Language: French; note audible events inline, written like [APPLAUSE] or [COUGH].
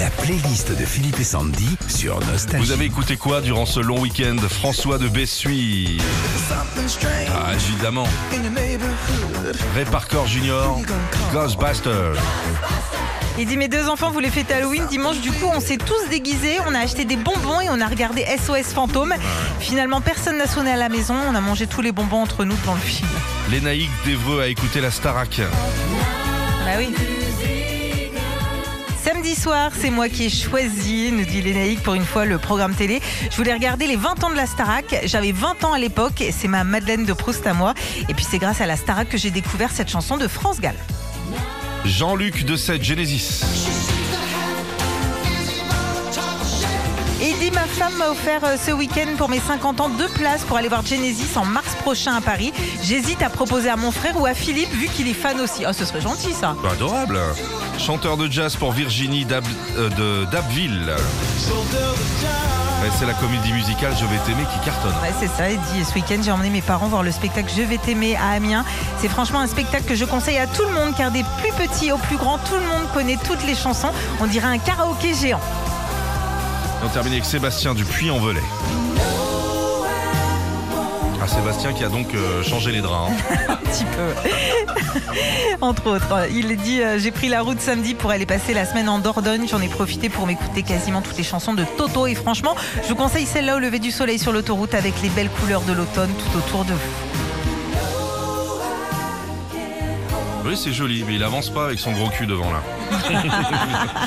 La playlist de Philippe et Sandy sur Nostalgie. Vous avez écouté quoi durant ce long week-end? François de Bessuy. Ah, évidemment. Ray Parker Jr. Ghostbusters. Il dit mes deux enfants voulaient fêter Halloween dimanche, du coup on s'est tous déguisés, on a acheté des bonbons et on a regardé SOS Fantôme. Finalement personne n'a sonné à la maison, on a mangé tous les bonbons entre nous dans le film. Lénaïque d'Evreux a écouté la Starac. Bah oui. Samedi soir, c'est moi qui ai choisi, nous dit Lénaïque, pour une fois le programme télé. Je voulais regarder les 20 ans de la Starac. J'avais 20 ans à l'époque c'est ma Madeleine de Proust à moi. Et puis c'est grâce à la Starac que j'ai découvert cette chanson de France Gall. Jean-Luc de Sète, Genesis. Ma offert euh, ce week-end pour mes 50 ans deux places pour aller voir Genesis en mars prochain à Paris. J'hésite à proposer à mon frère ou à Philippe vu qu'il est fan aussi. Oh, ce serait gentil ça. Bah, Adorable. Chanteur de jazz pour Virginie Dab- euh, de Dabville. Ouais, c'est la comédie musicale Je vais t'aimer qui cartonne. Ouais, c'est ça. Dit ce week-end, j'ai emmené mes parents voir le spectacle Je vais t'aimer à Amiens. C'est franchement un spectacle que je conseille à tout le monde car des plus petits aux plus grands, tout le monde connaît toutes les chansons. On dirait un karaoké géant. On termine avec Sébastien du Puy-en-Velay. Ah, Sébastien qui a donc euh, changé les draps. hein. [LAUGHS] Un petit peu. [LAUGHS] Entre autres. Il dit euh, J'ai pris la route samedi pour aller passer la semaine en Dordogne. J'en ai profité pour m'écouter quasiment toutes les chansons de Toto. Et franchement, je vous conseille celle-là au lever du soleil sur l'autoroute avec les belles couleurs de l'automne tout autour de vous. Oui, c'est joli, mais il avance pas avec son gros cul devant là. [LAUGHS]